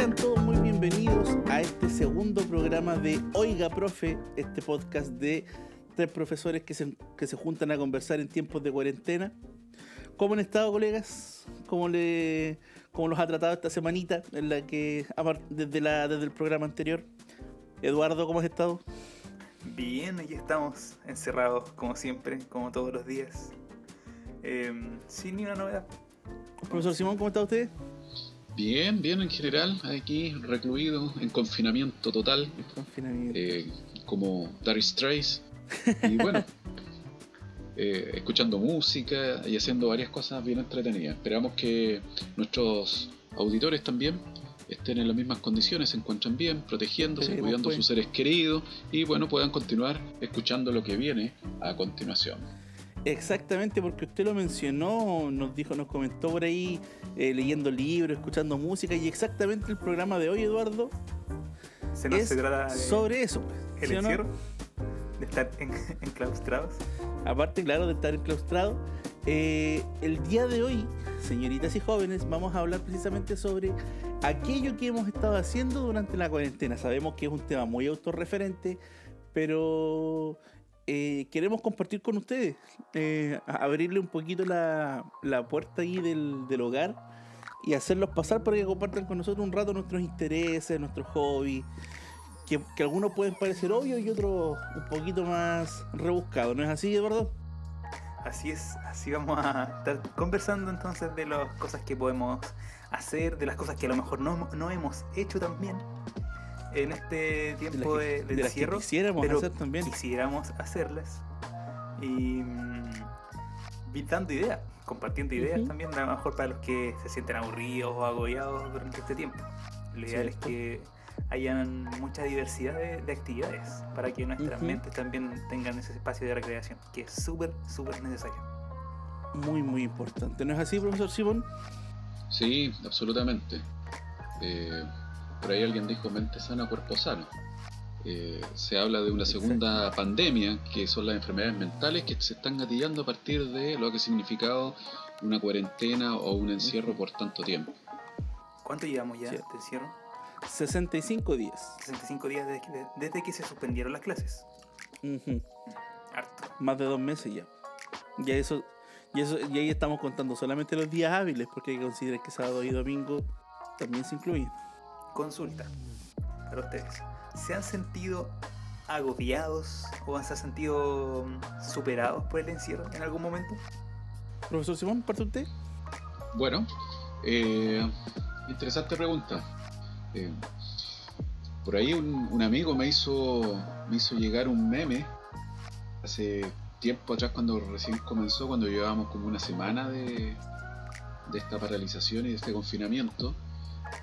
Sean todos muy bienvenidos a este segundo programa de Oiga Profe, este podcast de tres profesores que se, que se juntan a conversar en tiempos de cuarentena. ¿Cómo han estado, colegas? ¿Cómo, le, cómo los ha tratado esta semanita en la que, desde, la, desde el programa anterior? Eduardo, ¿cómo has estado? Bien, aquí estamos encerrados como siempre, como todos los días. Em, sin ni una novedad. Profesor Simón, ¿cómo está usted? Bien, bien en general, aquí recluido en confinamiento total. confinamiento. Eh, como Dari Strays. Y bueno, eh, escuchando música y haciendo varias cosas bien entretenidas. Esperamos que nuestros auditores también estén en las mismas condiciones, se encuentren bien, protegiéndose, cuidando a pues. sus seres queridos y bueno, puedan continuar escuchando lo que viene a continuación. Exactamente, porque usted lo mencionó, nos dijo, nos comentó por ahí, eh, leyendo libros, escuchando música, y exactamente el programa de hoy, Eduardo, se nos trata sobre eso. Pues, el encierro, de estar enclaustrados. Aparte, claro, de estar enclaustrados. Eh, el día de hoy, señoritas y jóvenes, vamos a hablar precisamente sobre aquello que hemos estado haciendo durante la cuarentena. Sabemos que es un tema muy autorreferente, pero eh, queremos compartir con ustedes, eh, abrirle un poquito la, puerta ahí del, hogar y hacerlos pasar para que compartan con nosotros un rato nuestros intereses, nuestros hobbies, que, algunos pueden parecer obvios y otros un poquito más rebuscados, ¿no es así, Eduardo? Así es, así vamos a estar conversando entonces de las cosas que podemos hacer, de las cosas que a lo mejor no, no hemos hecho también en este tiempo de, encierro. quisiéramos hacer también. Quisiéramos hacerlas. Y mm, dando ideas, compartiendo ideas también, a lo mejor para los que se sienten aburridos o agobiados durante este tiempo. Lo ideal es que hayan mucha diversidad de, actividades para que nuestras mentes también tengan ese espacio de recreación, que es súper, súper necesario. Muy, muy importante. ¿No es así, profesor Simón? Sí, absolutamente. Eh, por ahí alguien dijo mente sana, cuerpo sano. Eh, se habla de una segunda pandemia, que son las enfermedades mentales que se están gatillando a partir de lo que ha significado una cuarentena o un encierro por tanto tiempo. ¿Cuánto llevamos ya de encierro? 65 días. 65 días desde que, se suspendieron las clases. Harto. Más de dos meses ya. Ya eso, y eso, y ahí estamos contando solamente los días hábiles, porque hay que considerar que sábado y domingo también se incluyen. Consulta para ustedes. ¿Se han sentido agobiados o se han sentido mm, superados por el encierro en algún momento? Profesor Simón, parte usted. Bueno, eh, interesante pregunta. Eh, por ahí un, amigo me hizo, me hizo llegar un meme hace tiempo atrás cuando recién comenzó, cuando llevábamos como una semana de, de esta paralización y de este confinamiento.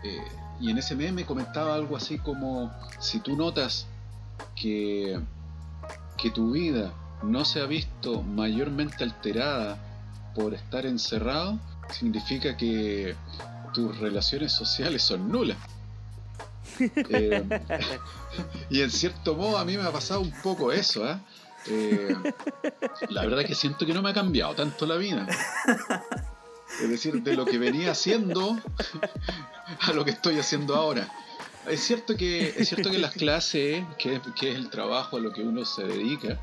Eh, y en ese meme comentaba algo así como, si tú notas que, que tu vida no se ha visto mayormente alterada por estar encerrado, significa que tus relaciones sociales son nulas. Eh, y en cierto modo a mí me ha pasado un poco eso, ¿eh? ¿eh? la verdad es que siento que no me ha cambiado tanto la vida. Es decir, de lo que venía haciendo a lo que estoy haciendo ahora. Es cierto que, es cierto que las clases, que, es el trabajo a lo que uno se dedica,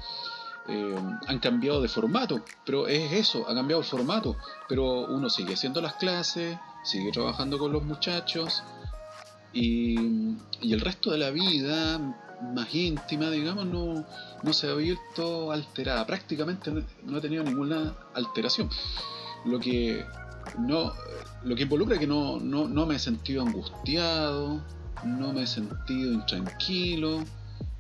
eh, han cambiado de formato, pero es eso, ha cambiado el formato, pero uno sigue haciendo las clases, sigue trabajando con los muchachos y, el resto de la vida más íntima, digamos, no, no se ha visto alterada, prácticamente no ha tenido ninguna alteración. Lo que no lo que involucra que no, no, me he sentido angustiado, no me he sentido intranquilo.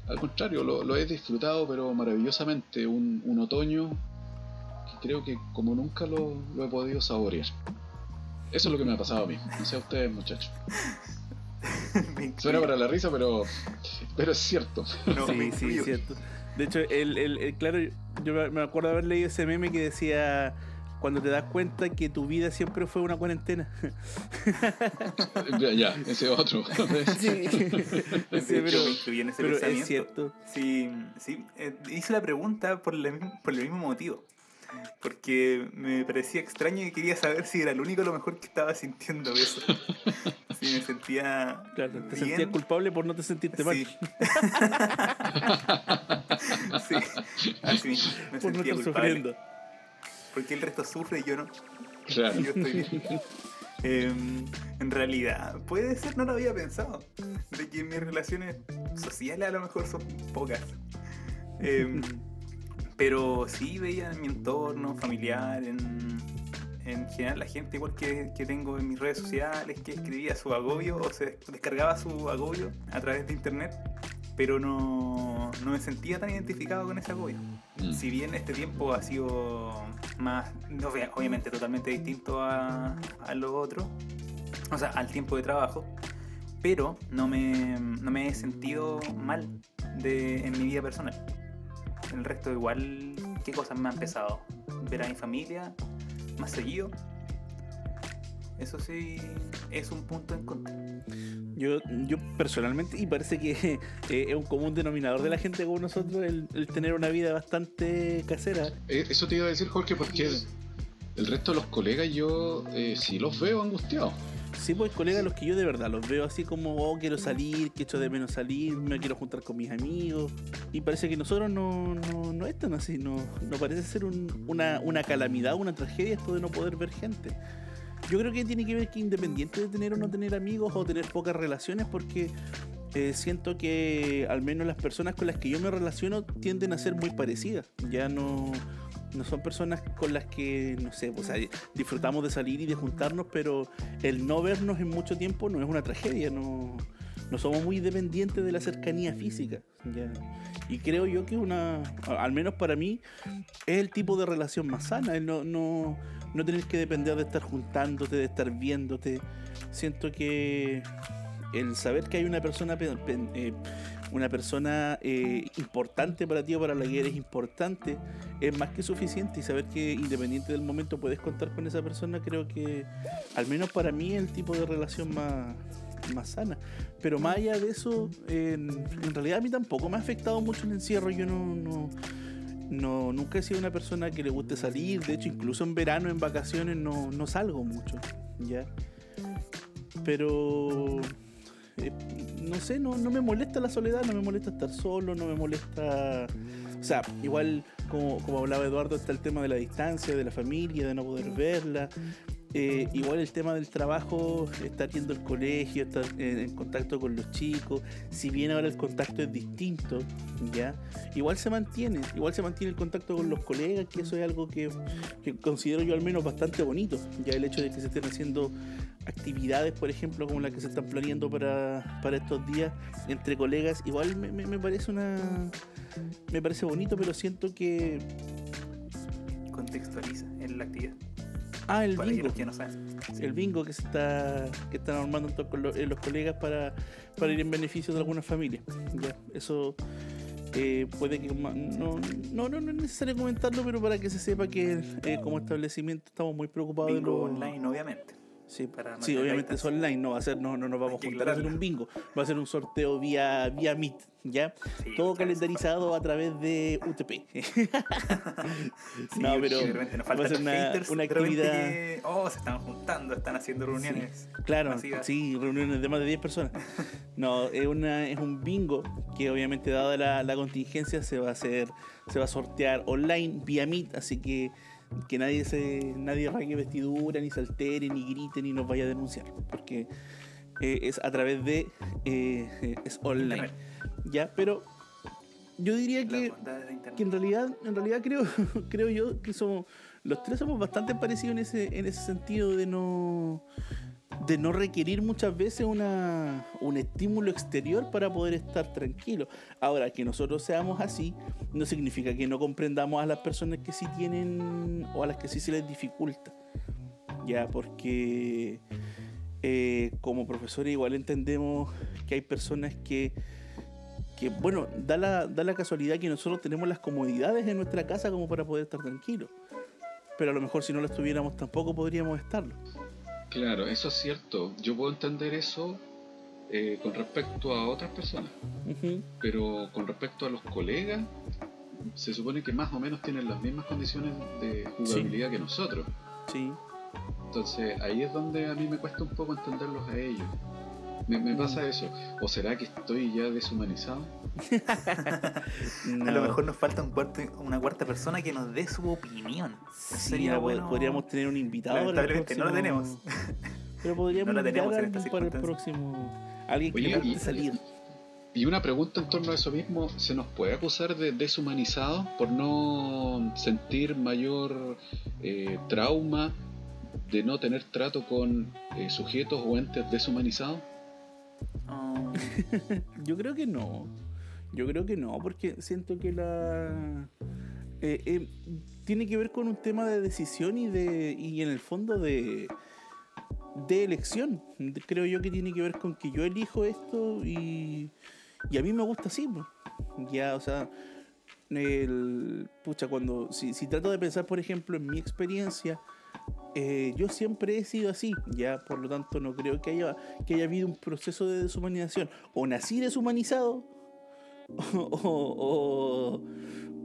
Al contrario, lo, he disfrutado, pero maravillosamente. Un, otoño que creo que como nunca lo, he podido saborear. Eso es lo que me ha pasado a mí. No sé a ustedes, muchachos. Suena para la risa, pero, pero es cierto. sí, sí, es cierto. De hecho, el, el, claro, yo me acuerdo haber leído ese meme que decía cuando te das cuenta que tu vida siempre fue una cuarentena. ya, ese otro. sí, pero, es cierto. Sí, sí, eh, hice la pregunta por, por el mismo motivo. porque me parecía extraño y quería saber si era el único lo mejor que estaba sintiendo eso. Si me sentía. Claro, te bien. sentías culpable por no te sentirte mal. Sí. sí, así me por no sentía estar culpable. sufriendo. Porque el resto sufre y yo no. Claro. Yo estoy bien. Em, en realidad, puede ser, no lo había pensado, de que mis relaciones sociales a lo mejor son pocas. Em, pero sí veía en mi entorno familiar, en, en general la gente igual que, que tengo en mis redes sociales, que escribía su agobio o se descargaba su agobio a través de internet, pero no, no me sentía tan identificado con ese agobio. Mm. Si bien este tiempo ha sido más, no, obviamente totalmente distinto a, a lo otro, o sea, al tiempo de trabajo, pero no me, no me he sentido mal de, en mi vida personal. El resto igual, ¿qué cosas me han pesado? Ver a mi familia más seguido. Eso sí es un punto en contra. Yo, yo personalmente, y parece que eh, es un común denominador de la gente como nosotros, el, el tener una vida bastante casera. Eh, Eso te iba a decir, Jorge, porque el, el resto de los colegas yo eh, sí los veo angustiados. Sí, pues colegas, los que yo de verdad los veo así como, oh, quiero salir, que echo de menos salir, me quiero juntar con mis amigos. Y parece que nosotros no, no, no es tan así, no, no parece ser un- una, una calamidad, una tragedia esto de no poder ver gente. Yo creo que tiene que ver que independiente de tener o no tener amigos o tener pocas relaciones, porque eh, siento que al menos las personas con las que yo me relaciono tienden a ser muy parecidas. Ya no, no son personas con las que, no sé, o sea, disfrutamos de salir y de juntarnos, pero el no vernos en mucho tiempo no es una tragedia, no, no somos muy dependientes de la cercanía física. Y creo yo que una, al menos para mí, es el tipo de relación más sana, el no, no, no tener que depender de estar juntándote, de estar viéndote. Siento que el saber que hay una persona, pe- pe- eh, una persona eh, importante para ti o para la que eres importante es más que suficiente y saber que independiente del momento puedes contar con esa persona creo que al menos para mí es el tipo de relación más, más sana pero más allá de eso en, realidad a mí tampoco me ha afectado mucho el encierro yo no, no no, nunca he sido una persona que le guste salir, de hecho incluso en verano, en vacaciones, no, no salgo mucho, ¿ya? Pero, eh, no sé, no, no me molesta la soledad, no me molesta estar solo, no me molesta... O sea, igual como, como hablaba Eduardo, está el tema de la distancia, de la familia, de no poder verla. Eh, igual el tema del trabajo, estar yendo al colegio, estar en, contacto con los chicos, si bien ahora el contacto es distinto, ¿ya? Igual se mantiene, igual se mantiene el contacto con los colegas, que eso es algo que, que considero yo al menos bastante bonito, ya el hecho de que se estén haciendo actividades, por ejemplo, como las que se están planeando para, para estos días entre colegas, igual me parece una... Me parece bonito, pero siento que... Contextualiza en la actividad. Ah, el para bingo. que no saben. el bingo que se está que están armando to- con lo- eh, los colegas para, para ir en beneficio de algunas familias ya eso eh, puede que no, no no no es necesario comentarlo pero para que se sepa que eh, como establecimiento estamos muy preocupados de Bingo lo online, obviamente. Sí, para sí obviamente es online no va a ser no no nos vamos a juntar a hacer un bingo va a ser un sorteo vía vía Meet ya Sí, todo calendarizado a través de UTP Sí, no pero va a ser una, haters, una actividad que, oh, se están juntando, están haciendo reuniones. Claro, masivas. sí, reuniones de más de 10 personas. No, es, una, es un bingo que obviamente dada la, la contingencia se va a hacer, se va a sortear online vía Meet, así que que nadie se nadie rague vestidura, ni se altere, ni grite, ni nos vaya a denunciar, porque eh, es a través de eh, es online. Ya, pero yo diría que que en realidad, en realidad creo, creo yo que somos, los tres somos bastante parecidos en ese, en ese sentido de no, de no requerir muchas veces una, un estímulo exterior para poder estar tranquilos. Ahora, que nosotros seamos así, no significa que no comprendamos a las personas que sí tienen o a las que sí se les dificulta. Ya, porque eh, como profesores igual entendemos que hay personas que que bueno, da la, da la casualidad que nosotros tenemos las comodidades en nuestra casa como para poder estar tranquilos. Pero a lo mejor si no las tuviéramos tampoco podríamos estarlo. Claro, eso es cierto. Yo puedo entender eso eh, con respecto a otras personas, pero con respecto a los colegas, se supone que más o menos tienen las mismas condiciones de jugabilidad que nosotros. Sí. Entonces ahí es donde a mí me cuesta un poco entenderlos a ellos. Me, me pasa Mm. eso. ¿O será que estoy ya deshumanizado? A lo mejor nos falta un cuarto, una cuarta persona que nos dé su opinión. Sí, Sería mira, bueno. podríamos tener un invitado. Lamentablemente no lo próximo- tenemos. Pero podríamos No invitar tenemos para el próximo. Alguien que Oye, y- salir. Y una pregunta en torno a eso mismo, ¿se nos puede acusar de deshumanizados por no sentir mayor eh, trauma de no tener trato con eh, sujetos o entes deshumanizados? Oh, Yo creo que no. Yo creo que no, porque siento que la. eh, eh, tiene que ver con un tema de decisión y de. y en el fondo de. de elección. Creo yo que tiene que ver con que yo elijo esto y. y a mí me gusta así. Ya, o sea. Pucha, cuando. Si, si trato de pensar, por ejemplo, en mi experiencia. eh, yo siempre he sido así, ya por lo tanto no creo que haya, que haya habido un proceso de deshumanización. O nací deshumanizado, o,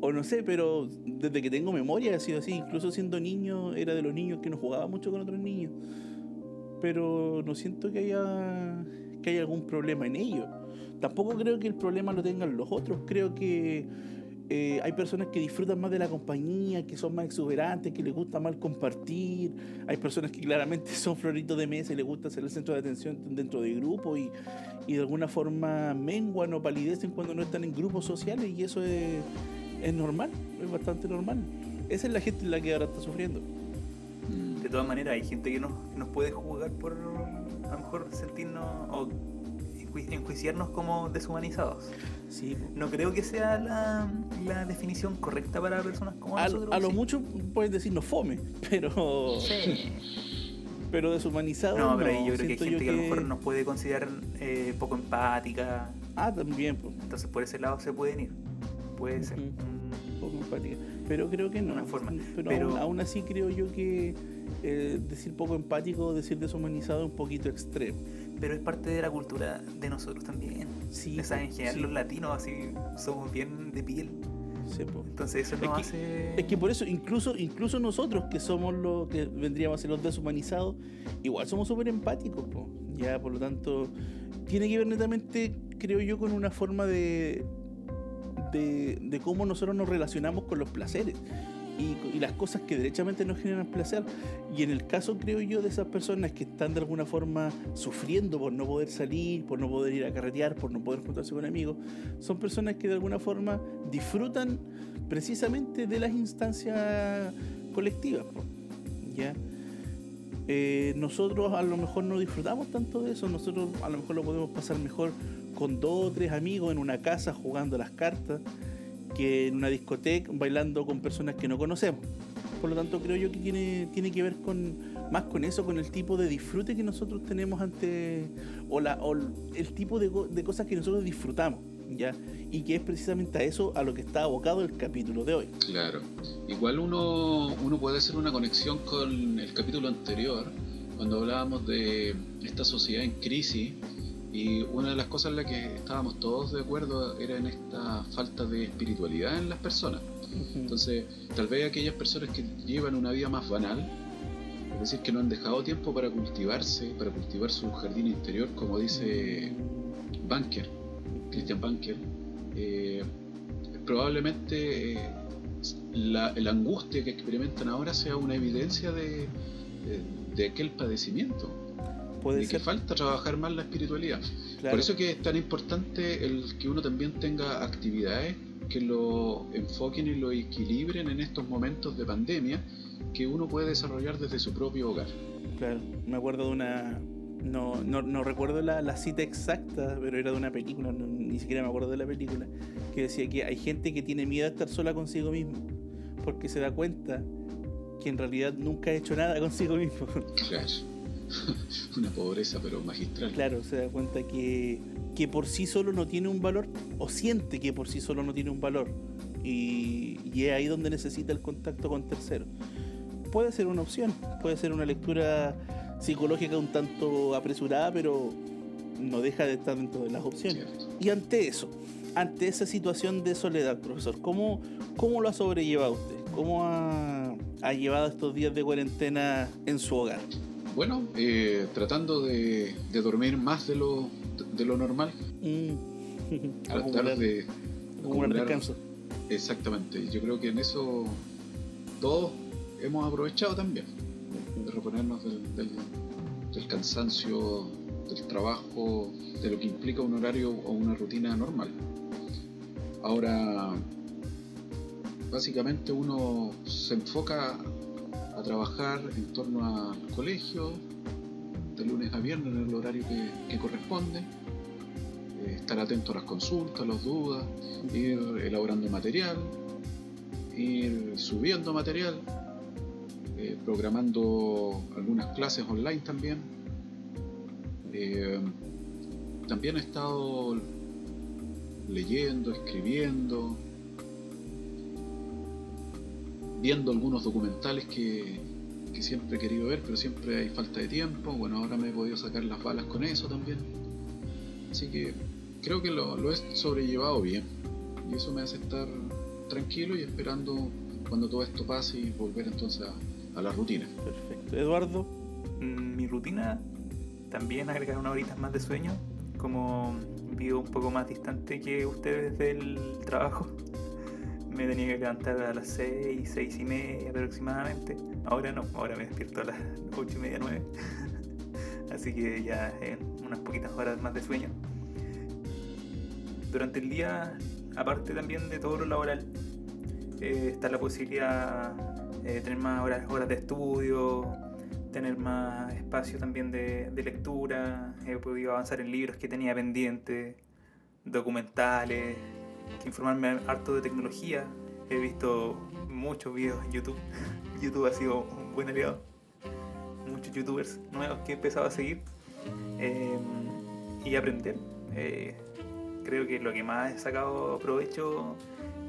o- no sé, pero desde que tengo memoria ha sido así. Incluso siendo niño, era de los niños que no jugaba mucho con otros niños. Pero no siento que haya, que haya algún problema en ello. Tampoco creo que el problema lo tengan los otros. Creo que eh, hay personas que disfrutan más de la compañía, que son más exuberantes, que les gusta más compartir. Hay personas que claramente son floritos de mesa y les gusta ser el centro de atención dentro de grupo y, y de alguna forma menguan o palidecen cuando no están en grupos sociales y eso es, es normal, es bastante normal. Esa es la gente la que ahora está sufriendo. De todas maneras, hay gente que nos, que nos puede juzgar por a lo mejor sentirnos o enjuiciarnos como deshumanizados. Sí. No creo que sea la, la definición correcta para personas como a, nosotros. a lo sí. mucho pueden decirnos fome, pero, Sí. pero deshumanizado. No, pero yo creo que hay gente que a lo mejor nos puede considerar eh, poco empática. Ah, también, pues. Entonces por ese lado se pueden ir. Puede ser. Ujú. poco empática. Pero creo que no. Una forma. Pero, Pero- Aún, aún así creo yo que eh, decir poco empático o decir deshumanizado es un poquito extremo. Pero es parte de la cultura de nosotros también. Sí, O sea, en general sí, los latinos así somos bien de piel. sí, po. Entonces eso Es nos que- hace... Es que por eso, incluso, incluso nosotros que somos los que vendríamos a ser los deshumanizados, igual somos súper empáticos, po. ya por lo tanto, tiene que ver netamente, creo yo, con una forma de, de, de cómo nosotros nos relacionamos con los placeres y, y las cosas que derechamente nos generan placer. Y en el caso, creo yo, de esas personas que están de alguna forma sufriendo por no poder salir, por no poder ir a carretear, por no poder juntarse con amigos, son personas que de alguna forma disfrutan precisamente de las instancias colectivas. ¿ya? Eh, nosotros a lo mejor no disfrutamos tanto de eso, nosotros a lo mejor lo podemos pasar mejor con dos o tres amigos en una casa jugando las cartas que en una discoteca bailando con personas que no conocemos. Por lo tanto, creo yo que tiene, tiene que ver con más con eso, con el tipo de disfrute que nosotros tenemos ante. o, la, o el tipo de, de cosas que nosotros disfrutamos, ¿ya? Y que es precisamente a eso a lo que está abocado el capítulo de hoy. Claro. Igual uno, uno puede hacer una conexión con el capítulo anterior, cuando hablábamos de esta sociedad en crisis, y una de las cosas en las que estábamos todos de acuerdo era en esta falta de espiritualidad en las personas. Entonces, tal vez aquellas personas que llevan una vida más banal, es decir, que no han dejado tiempo para cultivarse, para cultivar su jardín interior, como dice Banker, Christian Banker, eh, probablemente eh, la, la angustia que experimentan ahora sea una evidencia de, de, de aquel padecimiento, Puede de que falta trabajar más la espiritualidad. claro. Por eso que es tan importante el que uno también tenga actividades que lo enfoquen y lo equilibren en estos momentos de pandemia que uno puede desarrollar desde su propio hogar. Claro, me acuerdo de una. No, no, no recuerdo la, la cita exacta, pero era de una película, no- ni siquiera me acuerdo de la película, que decía que hay gente que tiene miedo a estar sola consigo mismo, porque se da cuenta que en realidad nunca ha hecho nada consigo mismo. Claro. Una pobreza pero magistral. claro, se da cuenta que, que por sí solo no tiene un valor, o siente que por sí solo no tiene un valor, y, y es ahí donde necesita el contacto con terceros. Puede ser una opción, puede ser una lectura psicológica un tanto apresurada, pero no deja de estar dentro de las opciones. Cierto. Y ante eso, ante esa situación de soledad, profesor, ¿cómo, cómo lo ha sobrellevado usted? ¿Cómo ha, ha llevado estos días de cuarentena en su hogar? Bueno, eh, tratando de, de, dormir más de lo, de, lo normal. Mm. Tratar de acumular acumular- descanso. Exactamente. Yo creo que en eso todos hemos aprovechado también. De reponernos del, del- del cansancio, del trabajo, de lo que implica un horario o una rutina normal. Ahora, básicamente uno se enfoca a trabajar en torno al colegio, de lunes a viernes en el horario que, corresponde, eh, estar atento a las consultas, las dudas, ir elaborando material, ir subiendo material, eh, programando algunas clases online también. Eh, también he estado leyendo, escribiendo, viendo algunos documentales que, que siempre he querido ver, pero siempre hay falta de tiempo. Bueno, ahora me he podido sacar las balas con eso también. Así que creo que lo, lo he sobrellevado bien. Y eso me hace estar tranquilo y esperando cuando todo esto pase y volver entonces a, a la rutina. Perfecto. Eduardo, Mm, Mi rutina también agregar unas horitas más de sueño, como vivo un poco más distante que ustedes del trabajo. Me tenía que levantar a las 6, 6 y media aproximadamente. Ahora no, ahora me despierto a las 8 y media, 9. Así que ya en unas poquitas horas más de sueño. Durante el día, aparte también de todo lo laboral, eh, está la posibilidad eh, de tener más horas, horas de estudio, tener más espacio también de, de lectura, he podido avanzar en libros que tenía pendientes, documentales, informarme harto de tecnología. He visto muchos videos en YouTube. YouTube ha sido un buen aliado. Muchos youtubers nuevos que he empezado a seguir eh, y aprender. Eh, creo que lo que más he sacado provecho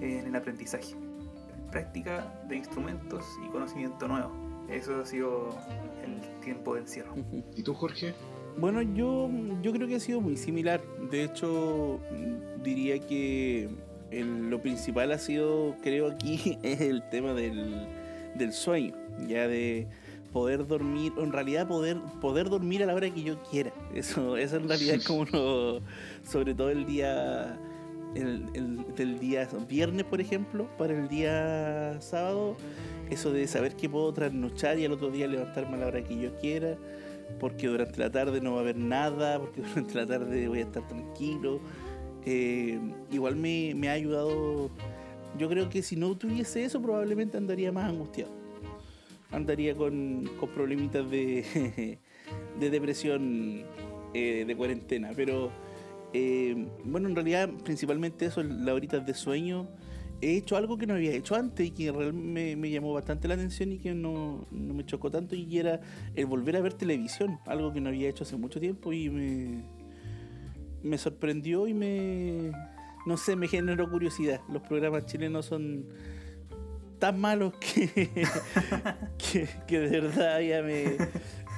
en el aprendizaje. Práctica de instrumentos y conocimiento nuevo. Eso ha sido el tiempo de encierro. ¿Y tú, Jorge? Bueno, yo, yo creo que ha sido muy similar. De hecho, diría que lo principal ha sido, creo aquí, es el tema del, del sueño. Ya de poder dormir, o en realidad poder, poder dormir a la hora que yo quiera. Eso, eso en realidad es como uno, sobre todo el día, el, el- del día viernes, por ejemplo, para el día sábado, eso de saber que puedo trasnochar y al otro día levantarme a la hora que yo quiera porque durante la tarde no va a haber nada, porque durante la tarde voy a estar tranquilo. Eh, igual me, me ha ayudado, yo creo que si no tuviese eso probablemente andaría más angustiado. Andaría con, con problemitas de, de depresión eh, de cuarentena, pero eh, bueno, en realidad principalmente eso, las horitas de sueño. He hecho algo que no había hecho antes y que realmente me, llamó bastante la atención y que no, no me chocó tanto y era el volver a ver televisión, algo que no había hecho hace mucho tiempo y me, me sorprendió y me, no sé, me generó curiosidad. Los programas chilenos son tan malos que, que de verdad ya me...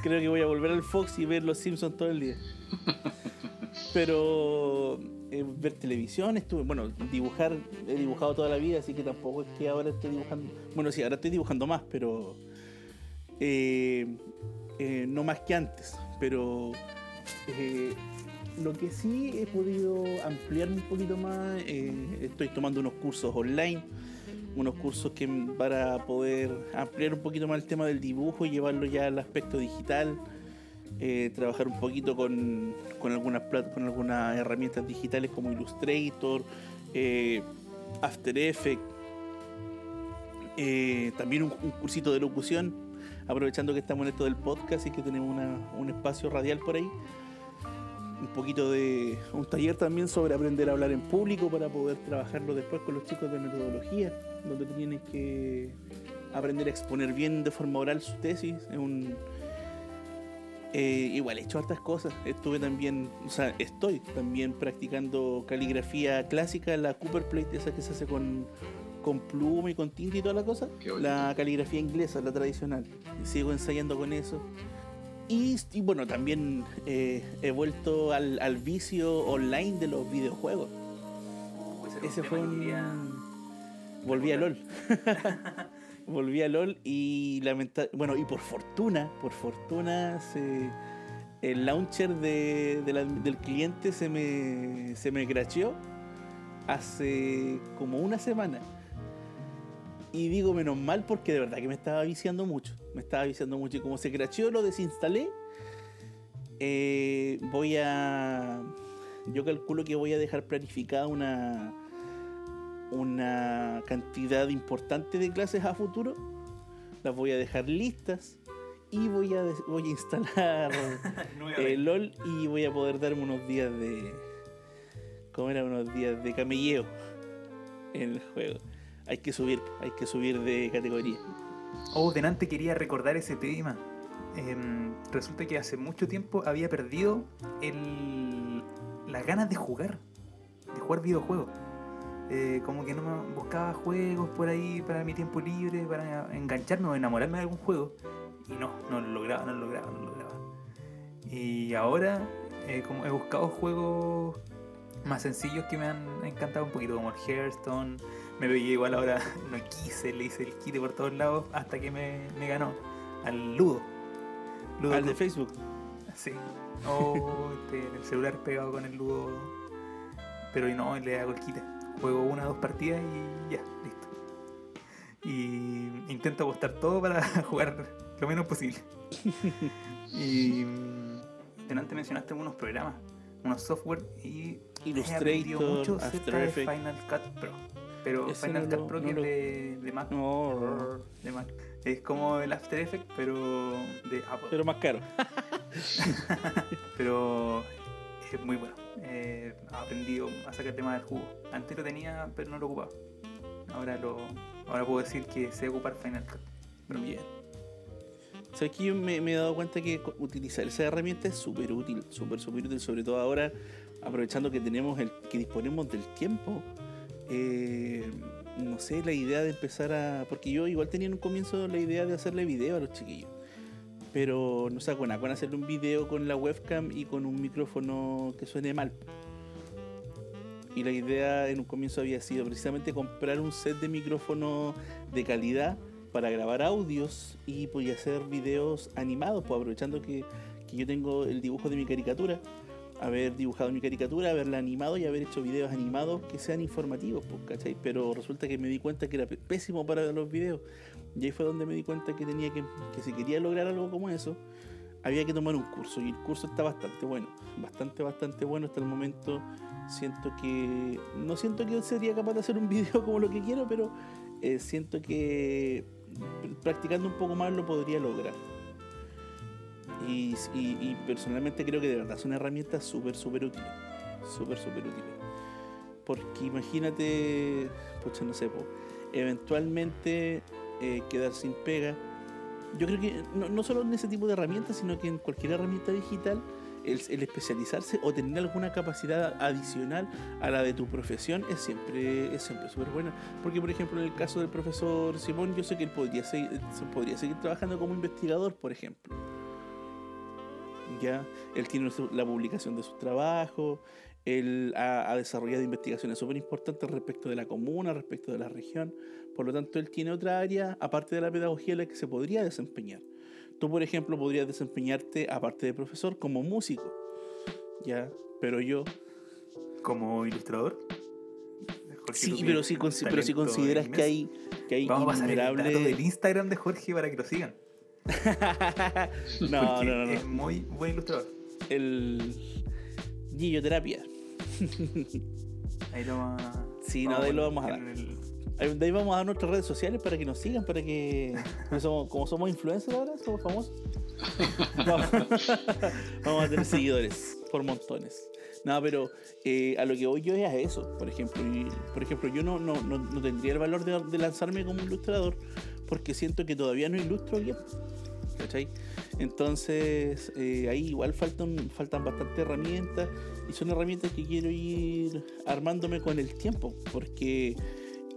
Creo que voy a volver al Fox y ver Los Simpsons todo el día. Pero eh, ver televisión, estuve, bueno, dibujar, he dibujado toda la vida, así que tampoco es que ahora estoy dibujando. Bueno, sí, ahora estoy dibujando más, pero eh, eh, no más que antes. Pero lo que sí he podido ampliarme un poquito más, estoy tomando unos cursos online, unos cursos que para poder ampliar un poquito más el tema del dibujo y llevarlo ya al aspecto digital eh, trabajar un poquito con, con algunas con algunas herramientas digitales como Illustrator, eh, After Effects, eh, también un, un cursito de locución, aprovechando que estamos en esto del podcast y que tenemos una- un espacio radial por ahí. Un poquito de un taller también sobre aprender a hablar en público para poder trabajarlo después con los chicos de metodología, donde tienen que aprender a exponer bien de forma oral su tesis. Es un, eh, igual he hecho hartas cosas. Estuve también, o sea, estoy también practicando caligrafía clásica, la Cooper Plate, esa que se hace con, con pluma y con tinta y toda la cosa. La caligrafía inglesa, la tradicional. Sigo ensayando con eso. Y, y bueno, también eh, he vuelto al, al vicio online de los videojuegos. ese fue un. Volví a LOL. Volví a LOL y lamenta bueno, y por fortuna, por fortuna el launcher de, del cliente se me se me cracheó hace como una semana. Y digo menos mal porque de verdad que me estaba viciando mucho. Me estaba viciando mucho. Y como se cracheó, lo desinstalé. Eh, voy a. Yo calculo que voy a dejar planificada una. Una cantidad importante de clases a futuro. Las voy a dejar listas. Y voy a, voy a instalar eh, LOL y voy a poder darme unos días de. ¿Cómo era? Unos días de camelleo en el juego. Hay que subir, hay que subir de categoría. Oh, delante quería recordar ese tema. Em, resulta que hace mucho tiempo había perdido el, las ganas de jugar, de jugar videojuegos. Eh, como que no me buscaba juegos por ahí para mi tiempo libre, para engancharme o enamorarme de algún juego. Y no, no lo lograba, no lo lograba, no lo lograba. Y ahora, eh, como he buscado juegos más sencillos que me han encantado un poquito, como el Hearthstone. Me veía igual ahora, no quise, le hice el quite por todos lados hasta que me, me ganó. Al Ludo. Ludo Al de. Facebook. Sí. O este, en el celular pegado con el Ludo. Pero no, le hago el quite. Juego una o dos partidas y ya, listo. Y intento apostar todo para jugar lo menos posible. y mm, delante mencionaste unos programas, unos software y Illustrator, mucho After Effects. Final Cut Pro. Pero Ese Final no Cut Pro no que es de, de Mac. No, de Mac. Es como el After Effects, pero de Apple. pero más caro. pero es muy bueno. Eh, aprendido a sacar tema del jugo. Antes lo tenía, pero no lo ocupaba. Ahora lo ahora puedo decir que sé ocupar Final Cut. Bien. ¿Sabes que yo me, he dado cuenta que utilizar esa herramienta es súper útil, súper, súper útil, sobre todo ahora, aprovechando que tenemos el, que disponemos del tiempo. eh, no sé, la idea de empezar a. Porque yo igual tenía en un comienzo la idea de hacerle video a los chiquillos. Pero no saco nada con hacerle un video con la webcam y con un micrófono que suene mal. Y la idea en un comienzo había sido precisamente comprar un set de micrófono de calidad para grabar audios y pues, y hacer videos animados, pues aprovechando que, que yo tengo el dibujo de mi caricatura, haber dibujado mi caricatura, haberla animado y haber hecho videos animados que sean informativos, pues, ¿cachai? Pero resulta que me di cuenta que era pésimo para los videos. Y ahí fue donde me di cuenta que tenía que, que si quería lograr algo como eso, había que tomar un curso. Y el curso está bastante bueno, bastante, bastante bueno hasta el momento. Siento que, no siento que sería capaz de hacer un video como lo que quiero, pero eh, siento que practicando un poco más lo podría lograr. Y, y- y personalmente creo que de verdad es una herramienta súper, súper útil. Súper, súper útil. Porque imagínate, pucha, no sé, eventualmente eh, quedar sin pega. Yo creo que no, no solo en ese tipo de herramientas, sino que en cualquier herramienta digital, el, el especializarse o tener alguna capacidad adicional a la de tu profesión es siempre es siempre súper buena. Porque, por ejemplo, en el caso del profesor Simón, yo sé que él podría seguir, se podría seguir trabajando como investigador, por ejemplo. Ya, él tiene la publicación de sus trabajos, él ha, ha desarrollado investigaciones súper importantes respecto de la comuna, respecto de la región. Por lo tanto, él tiene otra área, aparte de la pedagogía, en la que se podría desempeñar. Tú, por ejemplo, podrías desempeñarte, aparte de profesor, como músico. Ya, pero yo. Como ilustrador. Jorge, Sí, pero si, pero si consideras que hay, que hay Vamos a pasar el dato innumerables. del Instagram de Jorge para que lo sigan. no, porque no, no, no. Es muy buen ilustrador. El. Gilloterapia. Ahí lo vamos a. Sí, no, de ahí lo vamos a dar. en el- Ahí- De ahí vamos a dar nuestras redes sociales para que nos sigan, para que. como somos, como somos influencers ahora, somos famosos. Vamos, vamos a tener seguidores por montones. No, pero eh, a lo que voy yo es a eso, por ejemplo. Y, por ejemplo, yo no, no, no, no tendría el valor de, de lanzarme como ilustrador porque siento que todavía no ilustro bien. ¿Cachai? Entonces, eh, ahí igual faltan, faltan bastantes herramientas y son herramientas que quiero ir armándome con el tiempo, porque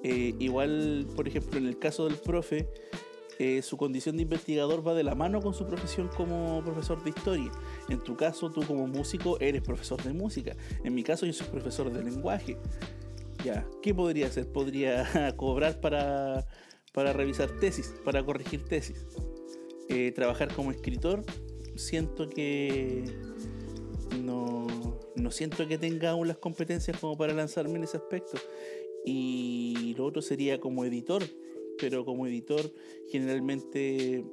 eh, igual, por ejemplo, en el caso del profe, eh, su condición de investigador va de la mano con su profesión como profesor de historia. En tu caso, tú como músico eres profesor de música. En mi caso, yo soy profesor de lenguaje. Ya, ¿qué podría hacer? Podría cobrar para, para revisar tesis, para corregir tesis. Eh, trabajar como escritor, siento que no, no siento que tenga aún las competencias como para lanzarme en ese aspecto. Y lo otro sería como editor, pero como editor generalmente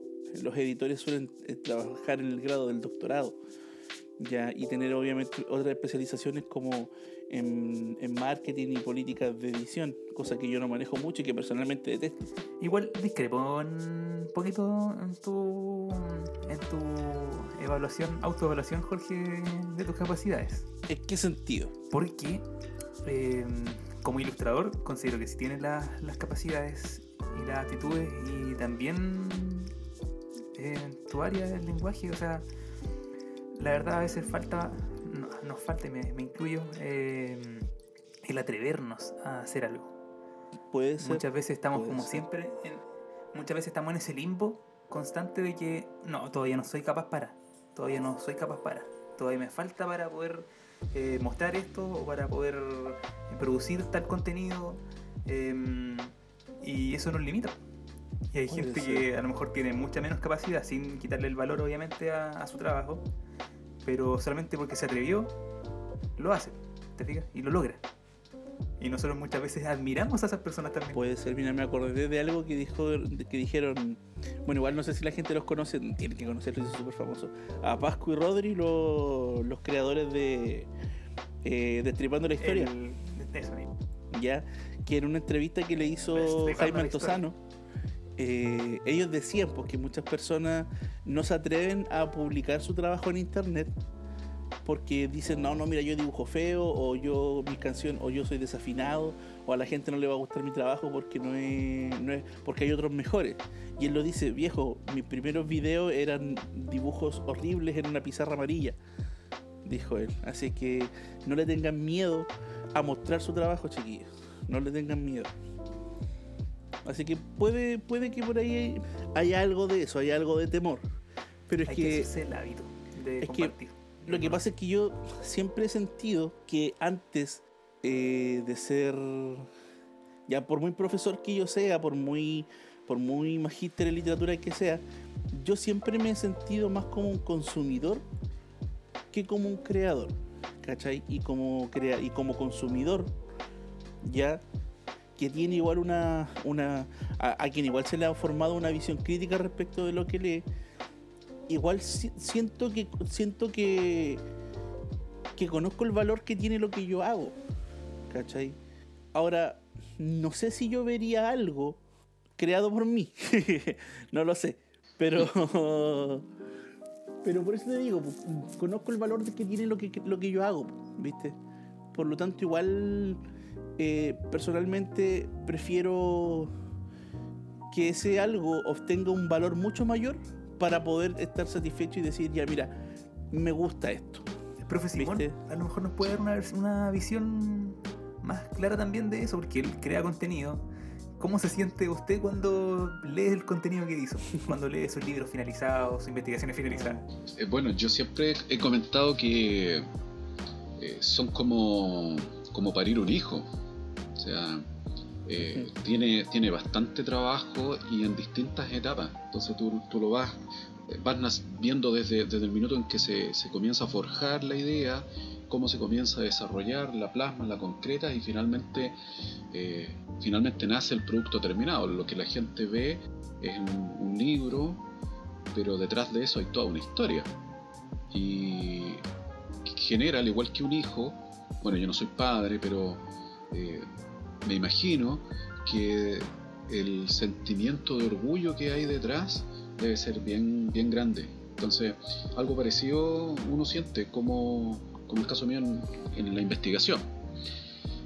los editores suelen eh, trabajar en el grado del doctorado ya y tener obviamente otras especializaciones como en, marketing y políticas de edición, cosa que yo no manejo mucho y que personalmente detesto. Igual discrepo un poquito en tu, en tu evaluación, autoevaluación, Jorge, de tus capacidades. ¿En qué sentido? Porque eh, como ilustrador considero que si tienes las capacidades y las actitudes y también en tu área del lenguaje, o sea, la verdad a veces falta, no, nos falta, y me, incluyo, eh, el atrevernos a hacer algo. Puede ser. Muchas veces estamos como siempre, muchas veces estamos en ese limbo constante de que no, todavía no soy capaz para, todavía no soy capaz para, todavía me falta para poder eh, mostrar esto o para poder eh, producir tal contenido em, y eso nos limita. Y hay gente que a lo mejor tiene mucha menos capacidad, sin quitarle el valor obviamente a, su trabajo, pero solamente porque se atrevió, lo hace, ¿te fijas? Y lo logra. Y nosotros muchas veces admiramos a esas personas también. Puede ser, mira, me acordé de algo que dijo que dijeron, bueno, igual no sé si la gente los conoce, tienen que conocerlos, es súper famoso. A Pascu y Rodri, los creadores de eh, Destripando la Historia. ya, que en una entrevista que le hizo Jaime Altozano, eh, ellos decían pues, que muchas personas no se atreven a publicar su trabajo en internet porque dicen, no, no, mira, yo dibujo feo, o yo, mi canción, o yo soy desafinado, o a la gente no le va a gustar mi trabajo porque no es, no es, porque hay otros mejores. Y él lo dice, viejo, mis primeros videos eran dibujos horribles en una pizarra amarilla, dijo él. Así que no le tengan miedo a mostrar su trabajo, chiquillos. No le tengan miedo. Así que puede, puede que por ahí haya algo de eso, haya algo de temor. Pero es Hay que, es el hábito de compartir. Lo que pasa es que yo siempre he sentido que antes eh, de ser, ya por muy profesor que yo sea, por muy, por muy magíster en literatura que sea, yo siempre me he sentido más como un consumidor que como un creador, ¿cachai? Y como, crea y como consumidor, ya que tiene igual una, una a, quien igual se le ha formado una visión crítica respecto de lo que lee, igual siento que siento que que conozco el valor que tiene lo que yo hago, ¿cachai? Ahora, no sé si yo vería algo creado por mí, no lo sé, pero pero por eso te digo, conozco el valor que tiene lo que, lo que yo hago, ¿viste? Por lo tanto, igual eh, personalmente prefiero que ese algo obtenga un valor mucho mayor para poder estar satisfecho y decir, ya mira, me gusta esto. El profe Simón a lo mejor nos puede dar una, una visión más clara también de eso, porque él crea contenido. ¿Cómo se siente usted cuando lee el contenido que hizo? Cuando lee sus libros finalizados, sus investigaciones finalizadas. Eh, bueno, yo siempre he comentado que eh, son como, como parir un hijo. O sea, eh, tiene, tiene bastante trabajo y en distintas etapas. Entonces tú, tú lo vas, eh, vas viendo desde, desde, el minuto en que se, se, comienza a forjar la idea, cómo se comienza a desarrollar, la plasma, la concreta y finalmente, eh, finalmente nace el producto terminado. Lo que la gente ve es un, un libro, pero detrás de eso hay toda una historia. Y genera, al igual que un hijo, bueno, yo no soy padre, pero eh, me imagino que el sentimiento de orgullo que hay detrás debe ser bien, bien grande. Entonces, algo parecido uno siente, como, como el caso mío en, la investigación.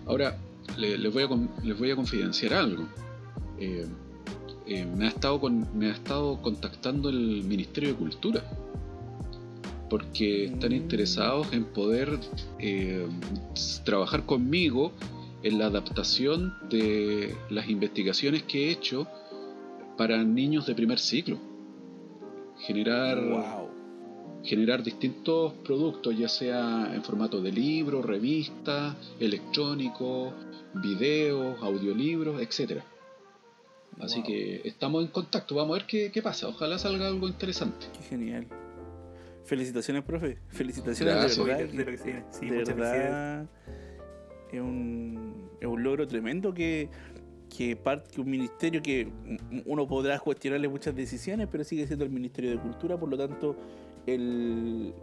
Ahora, les, voy a, les voy a confidenciar algo. Eh, eh, me, ha estado me ha estado contactando el Ministerio de Cultura porque están mm. interesados en poder eh, trabajar conmigo en la adaptación de las investigaciones que he hecho para niños de primer ciclo. Generar, generar distintos productos, ya sea en formato de libro, revista, electrónico, videos, audiolibros, etc. Así que estamos en contacto, vamos a ver qué, qué, pasa, ojalá salga algo interesante. Qué genial. Felicitaciones, profe. Felicitaciones de verdad. De, lo que se Sí, de verdad es un, es un logro tremendo que que, parte, que un ministerio que uno podrá cuestionarle muchas decisiones, pero sigue siendo el Ministerio de Cultura, por lo tanto, el,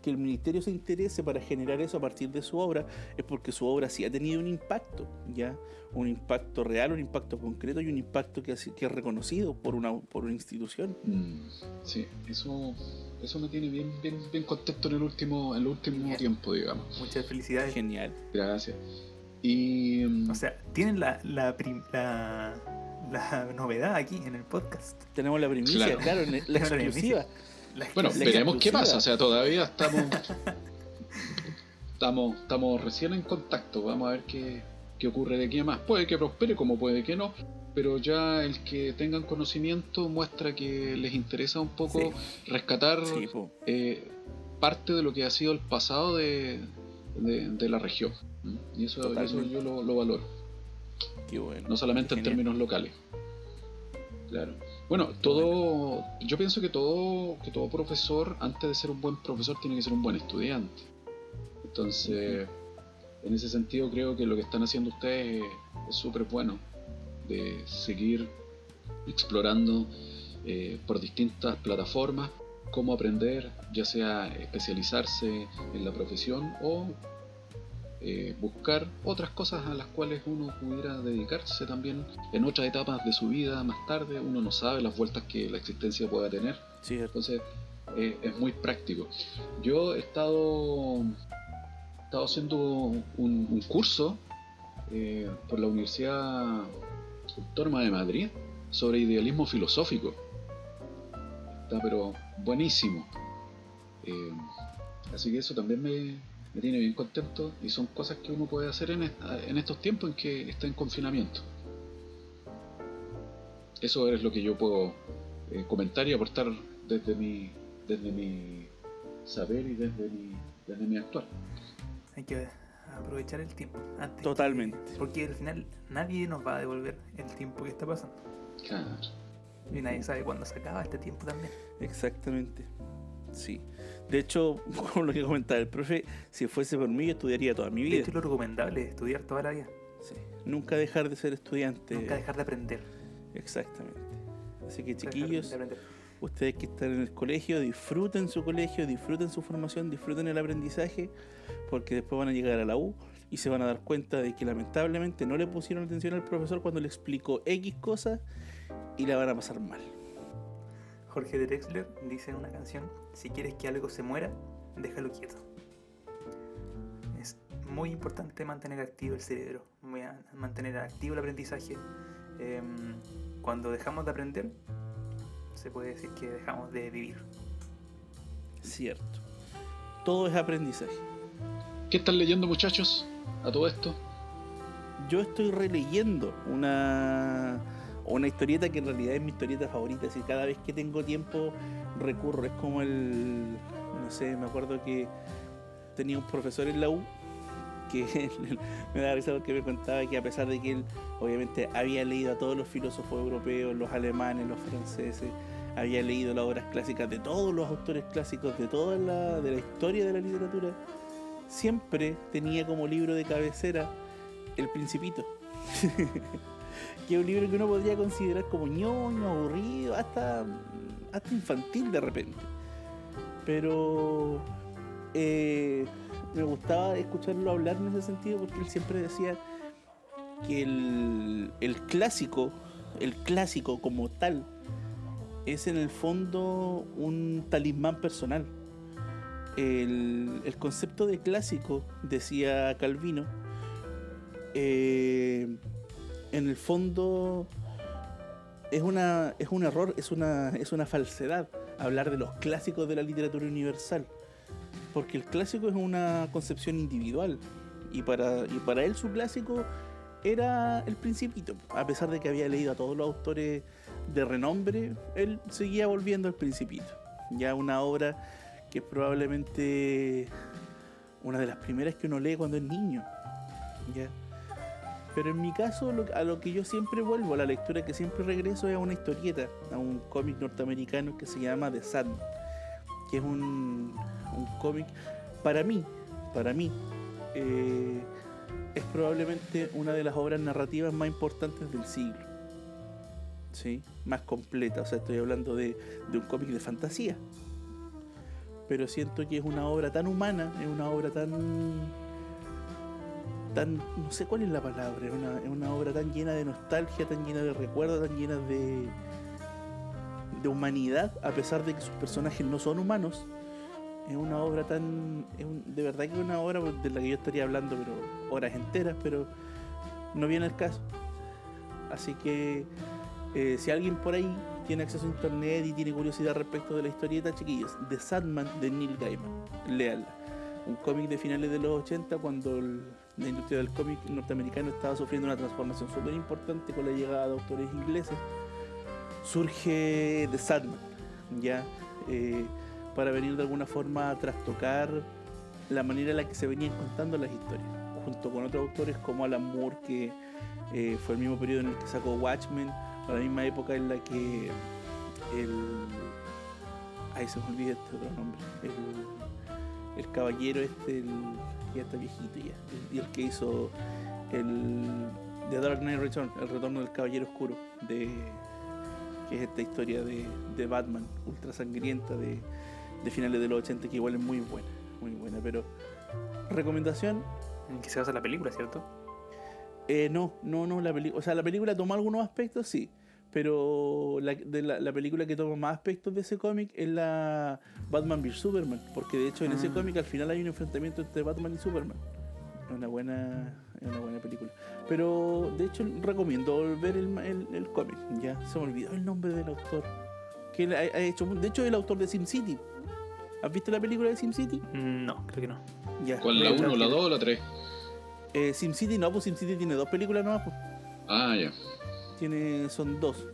que el ministerio se interese para generar eso a partir de su obra es porque su obra sí ha tenido un impacto, ya un impacto real, un impacto concreto y un impacto que, que es reconocido por una, por una institución. Mm, sí, eso, eso me tiene bien, bien, bien contento en el último, en el último tiempo, digamos. Muchas felicidades. Genial. Gracias. Y... O sea, tienen la, la, la, novedad aquí en el podcast. Tenemos la primicia, claro, la, exclusiva. Bueno, veremos qué pasa, o sea, todavía estamos... estamos, estamos recién en contacto, vamos a ver qué, qué ocurre de aquí a más. Puede que prospere, como puede que no, pero ya el que tengan conocimiento muestra que les interesa un poco rescatar eh, parte de lo que ha sido el pasado de, de, la región. Y eso, yo lo, valoro. no solamente en términos locales. Claro. Bueno, todo, yo pienso que todo, que todo profesor, antes de ser un buen profesor, tiene que ser un buen estudiante. Entonces, en ese sentido creo que lo que están haciendo ustedes es súper bueno, de seguir explorando eh, por distintas plataformas cómo aprender, ya sea especializarse en la profesión o eh, buscar otras cosas a las cuales uno pudiera dedicarse también en otras etapas de su vida más tarde. Uno no sabe las vueltas que la existencia pueda tener. Entonces eh, es muy práctico. Yo he estado, estado haciendo un, curso eh, por la Universidad Autónoma de Madrid sobre idealismo filosófico. Está pero buenísimo. Así que eso también me, tiene bien contento y son cosas que uno puede hacer en, en estos tiempos en que está en confinamiento. Eso es lo que yo puedo eh, comentar y aportar desde mi, desde mi saber y desde mi, desde mi actuar. Hay que aprovechar el tiempo. Totalmente. porque al final nadie nos va a devolver el tiempo que está pasando. Claro. Y nadie sabe cuándo se acaba este tiempo también. Exactamente. Sí. De hecho, con lo que comentaba el profe, si fuese por mí, yo estudiaría toda mi vida. De hecho, lo recomendable es estudiar toda la vida. Sí. Nunca dejar de ser estudiante. Nunca dejar de aprender. Exactamente. Así que, chiquillos, ustedes que están en el colegio, disfruten su colegio, disfruten su formación, disfruten el aprendizaje, porque después van a llegar a la U y se van a dar cuenta de que lamentablemente no le pusieron atención al profesor cuando le explicó X cosas y la van a pasar mal. Jorge Drexler dice en una canción, si quieres que algo se muera, déjalo quieto. Es muy importante mantener activo el cerebro, mantener activo el aprendizaje. Em, cuando dejamos de aprender, se puede decir que dejamos de vivir. Cierto. Todo es aprendizaje. ¿Qué están leyendo muchachos a todo esto? Yo estoy releyendo una una historieta que en realidad es mi historieta favorita. Y cada vez que tengo tiempo recurro. Es como el. No sé, me acuerdo que tenía un profesor en la U que me da risa porque me contaba que a pesar de que él obviamente había leído a todos los filósofos europeos, los alemanes, los franceses, había leído las obras clásicas de todos los autores clásicos de toda la, de la historia de la literatura, siempre tenía como libro de cabecera El Principito. que es un libro que uno podría considerar como ñoño, aburrido, hasta, hasta infantil de repente. Pero eh, me gustaba escucharlo hablar en ese sentido porque él siempre decía que el, clásico, el clásico como tal, es en el fondo un talismán personal. El, el concepto de clásico, decía Calvino, eh, en el fondo es, una, es un error, es una, es una falsedad hablar de los clásicos de la literatura universal. Porque el clásico es una concepción individual. Y para, y para él su clásico era el principito. A pesar de que había leído a todos los autores de renombre, él seguía volviendo al principito. Ya una obra que es probablemente una de las primeras que uno lee cuando es niño. Pero en mi caso, a lo que yo siempre vuelvo, a la lectura que siempre regreso es a una historieta, a un cómic norteamericano que se llama The Sandman, que es un, un cómic, para mí, para mí, eh, es probablemente una de las obras narrativas más importantes del siglo. ¿Sí? Más completa, o sea, estoy hablando de, de un cómic de fantasía. Pero siento que es una obra tan humana, es una obra tan tan, no sé cuál es la palabra, es una, una obra tan llena de nostalgia, tan llena de recuerdos, tan llena de, de humanidad, a pesar de que sus personajes no son humanos. Es una obra tan, es un- de verdad que es una obra de la que yo estaría hablando, pero horas enteras, pero no viene el caso. Así que eh, si alguien por ahí tiene acceso a internet y tiene curiosidad respecto de la historieta, chiquillos, The Sandman de Neil Gaiman, léanla un cómic de finales de los 80 cuando el- la industria del cómic norteamericano estaba sufriendo una transformación súper importante con la llegada de autores ingleses. Surge The Sandman, ya, eh, para venir de alguna forma a trastocar la manera en la que se venían contando las historias, junto con otros autores como Alan Moore, que eh, fue el mismo periodo en el que sacó Watchmen, a la misma época en la que el... Ay, se me olvida este otro nombre. El caballero este, el, que ya está viejito ya, y el que hizo el The Dark Knight Return, el retorno del caballero oscuro, de que es esta historia de, de Batman, ultra sangrienta de, de finales de los 80, que igual es muy buena, muy buena, pero recomendación, En que se basa la película, ¿cierto? eh, no, no, no, la película, o sea, la película toma algunos aspectos, sí, pero la, de la, la película que toma más aspectos de ese cómic es la Batman vs Superman, porque de hecho en ese Ah. cómic al final hay un enfrentamiento entre Batman y Superman. Es una buena, es una buena película. Pero de hecho recomiendo ver el, el, el cómic, ya se me olvidó el nombre del autor. Que él ha, ha hecho, de hecho es el autor de SimCity. ¿Has visto la película de SimCity? No, creo que no. Ya. ¿Cuál la Ve, 1, la 2 o la 3? Eh, SimCity no, pues SimCity tiene dos películas nomás, pues. Ah, ya. Tiene son dos.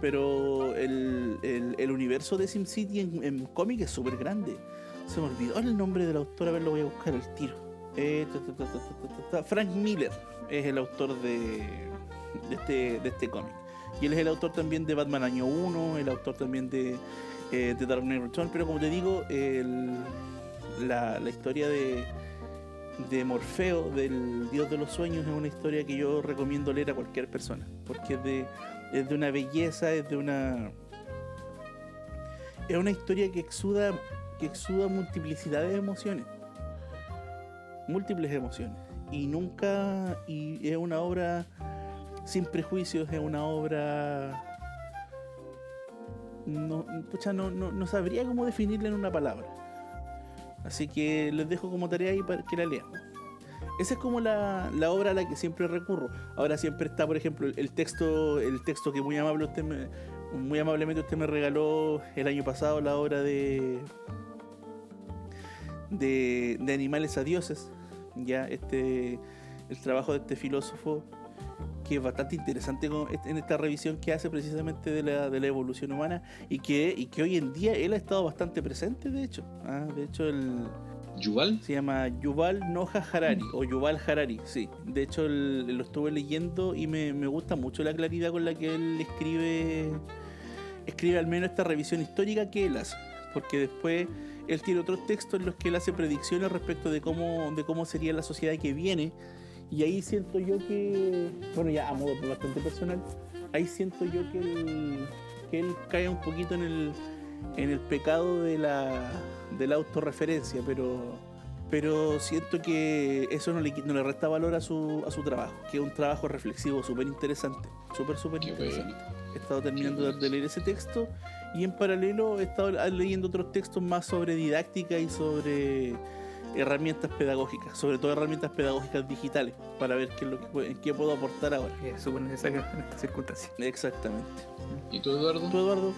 Pero el, el, universo de SimCity en, cómic es súper grande. Se me olvidó el nombre del autor a ver lo voy a buscar al tiro. Eh. Frank Miller es el autor de, de este, de este cómic. Y él es el autor también de Batman Año 1 el autor también de, eh, de Dark Knight Return pero como te digo el- la, la historia de de Morfeo, del dios de los sueños, es una historia que yo recomiendo leer a cualquier persona, porque es de, es de una belleza, es de una... Es una historia que exuda, que exuda multiplicidad de emociones. Múltiples emociones. Y nunca... Y es una obra sin prejuicios, es una obra... No, pucha, no, no, no sabría cómo definirla en una palabra. Así que les dejo como tarea ahí para que la lean. Esa es como la, la obra a la que siempre recurro. Ahora siempre está, por ejemplo, el, texto, el texto que muy amable usted me, muy amablemente usted me regaló el año pasado, la obra de de, de animales a dioses. Ya este el trabajo de este filósofo que es bastante interesante en esta revisión que hace precisamente de la, de la evolución humana y que, y que hoy en día él ha estado bastante presente, de hecho. Ah, de hecho, el, ¿Yuval? se llama Yuval Noah Harari o Yuval Harari, sí. De hecho, el- lo estuve leyendo y me, me gusta mucho la claridad con la que él escribe, escribe al menos esta revisión histórica que él hace. Porque después él tiene otros textos en los que él hace predicciones respecto de cómo, de cómo sería la sociedad que viene. Y ahí siento yo que, bueno, ya a modo bastante personal, ahí siento yo que él, que él cae un poquito en el, en el pecado de la, de la autorreferencia, pero, pero siento que eso no le, no le resta valor a su, a su trabajo, que es un trabajo reflexivo súper interesante, súper, súper interesante. He estado terminando de, leer ese texto y en paralelo he estado leyendo otros textos más sobre didáctica y sobre herramientas pedagógicas, sobre todo herramientas pedagógicas digitales, para ver qué es lo que, puede- en qué puedo aportar ahora. Es súper necesario en estas circunstancias. Exactamente. ¿Y tú, Eduardo? ¿Tú, Eduardo?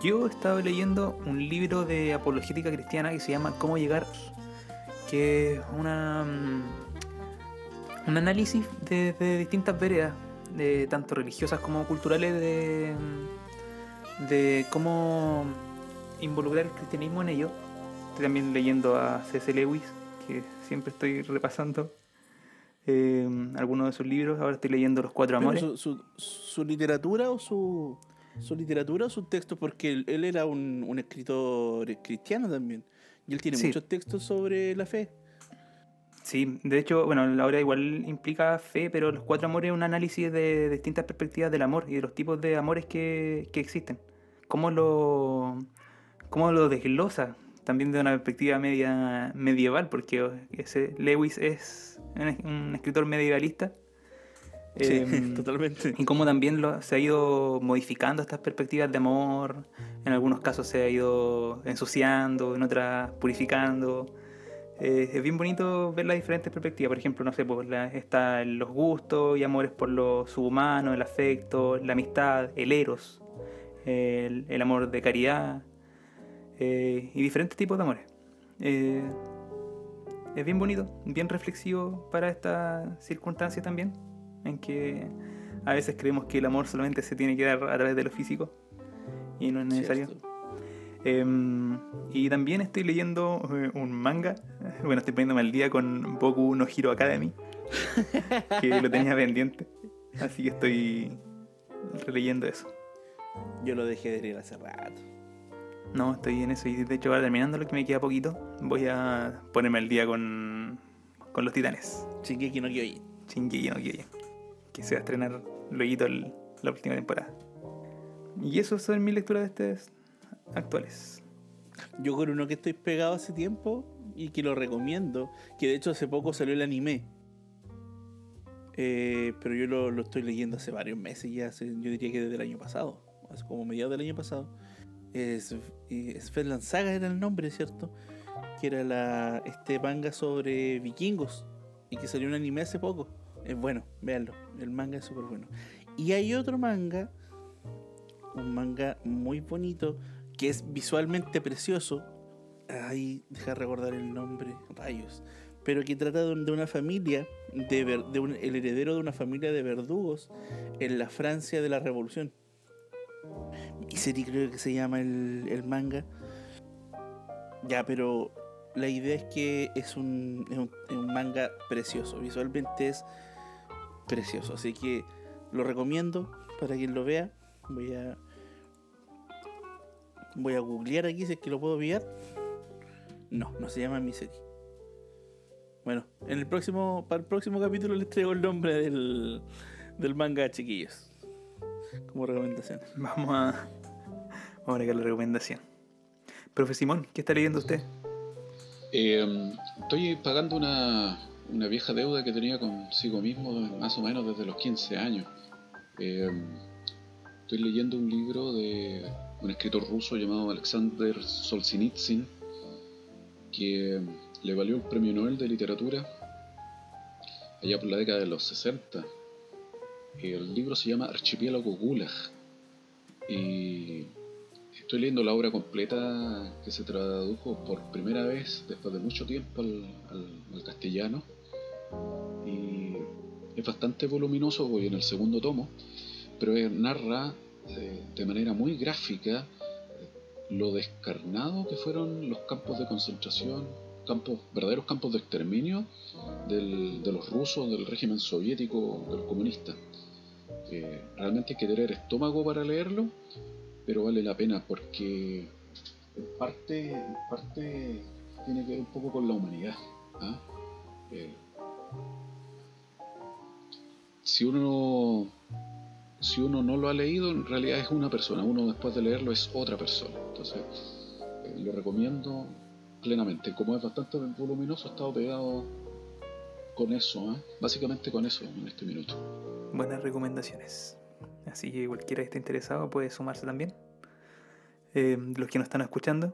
Yo estaba leyendo un libro de apologética cristiana que se llama Cómo llegar, que es una, mm, un análisis de, de distintas veredas, de tanto religiosas como culturales, de, de cómo involucrar el cristianismo en ello estoy también leyendo a C.S. Lewis, que siempre estoy repasando eh, algunos de sus libros. Ahora estoy leyendo Los Cuatro Amores. Su, su- su literatura o su, su literatura o sus textos, porque él, él era un, un escritor cristiano también. Y él tiene Sí. muchos textos sobre la fe. Sí, de hecho, bueno, la obra igual implica fe, pero Los Cuatro Amores es un análisis de distintas perspectivas del amor y de los tipos de amores que, que existen. Cómo lo, cómo lo desglosa también de una perspectiva media medieval, porque ese Lewis es un, escritor medievalista. Sí, Em, totalmente. y cómo también lo- se ha ido modificando estas perspectivas de amor. En algunos casos se ha ido ensuciando, en otras purificando. Eh, es bien bonito ver las diferentes perspectivas. Por ejemplo, no sé, pues la- está los gustos y amores por lo subhumano, el afecto, la amistad, el eros, el, el amor de caridad eh, y diferentes tipos de amores. Eh, es bien bonito, bien reflexivo para esta circunstancia también, en que a veces creemos que el amor solamente se tiene que dar a través de lo físico y no es necesario. Em, y también estoy leyendo eh, un manga. Bueno, estoy poniéndome al día con Boku no Hero Academy. que lo tenía pendiente. Así que estoy releyendo eso. Yo lo dejé de leer hace rato. No, estoy en eso. Y de hecho, ahora terminando lo que me queda poquito, voy a ponerme al día con, con los titanes. Shingeki no Kyojin. Shingeki no Kyojin. Que se va a estrenar luego el- la última temporada. Y eso son mis lecturas de estos actuales. Yo con uno que estoy pegado hace tiempo y que lo recomiendo, que de hecho hace poco salió el anime. Eh, pero yo lo, lo estoy leyendo hace varios meses ya, hace- yo diría que desde el año pasado, hace como mediados del año pasado. Es, Svetland Saga era el nombre, ¿cierto? Que era la, este manga sobre vikingos y que salió un anime hace poco. Es bueno, véanlo, el manga es súper bueno. Y hay otro manga, un manga muy bonito, que es visualmente precioso. Ay, deja recordar el nombre, rayos. Pero que trata de una familia, de, ver- de un- el heredero de una familia de verdugos en la Francia de la Revolución. Misery creo que se llama el, el manga. Ya, pero la idea es que es un, es un, manga precioso. Visualmente es precioso. Así que lo recomiendo para quien lo vea. Voy a. Voy a googlear aquí si es que lo puedo pillar. No, no se llama Misery. Bueno, en el próximo, para el próximo capítulo les traigo el nombre del, del manga, chiquillos. Como recomendación. Vamos a, vamos a agregar la recomendación. Profe Simón, ¿qué está leyendo usted? Eh, estoy pagando una, una vieja deuda que tenía consigo mismo más o menos desde los 15 años. Eh, estoy leyendo un libro de un escritor ruso llamado Alexander Solzhenitsyn que le valió el premio Nobel de literatura allá por la década de los 60. El libro se llama Archipiélago Gulag y estoy leyendo la obra completa que se tradujo por primera vez después de mucho tiempo al, castellano y es bastante voluminoso, voy en el segundo tomo, pero narra eh, de manera muy gráfica lo descarnado que fueron los campos de concentración, campos, verdaderos campos de exterminio del- de los rusos, del régimen soviético, de los comunistas. Realmente hay que tener estómago para leerlo, pero vale la pena porque en parte, parte tiene que ver un poco con la humanidad. ¿ah? Eh, si uno si uno no lo ha leído, en realidad es una persona, uno después de leerlo es otra persona. Entonces, eh, lo recomiendo plenamente. Como es bastante voluminoso, he estado pegado con eso, ¿ah? básicamente con eso en este minuto. Buenas recomendaciones. Así que cualquiera que esté interesado puede sumarse también. Eh, los que nos están escuchando.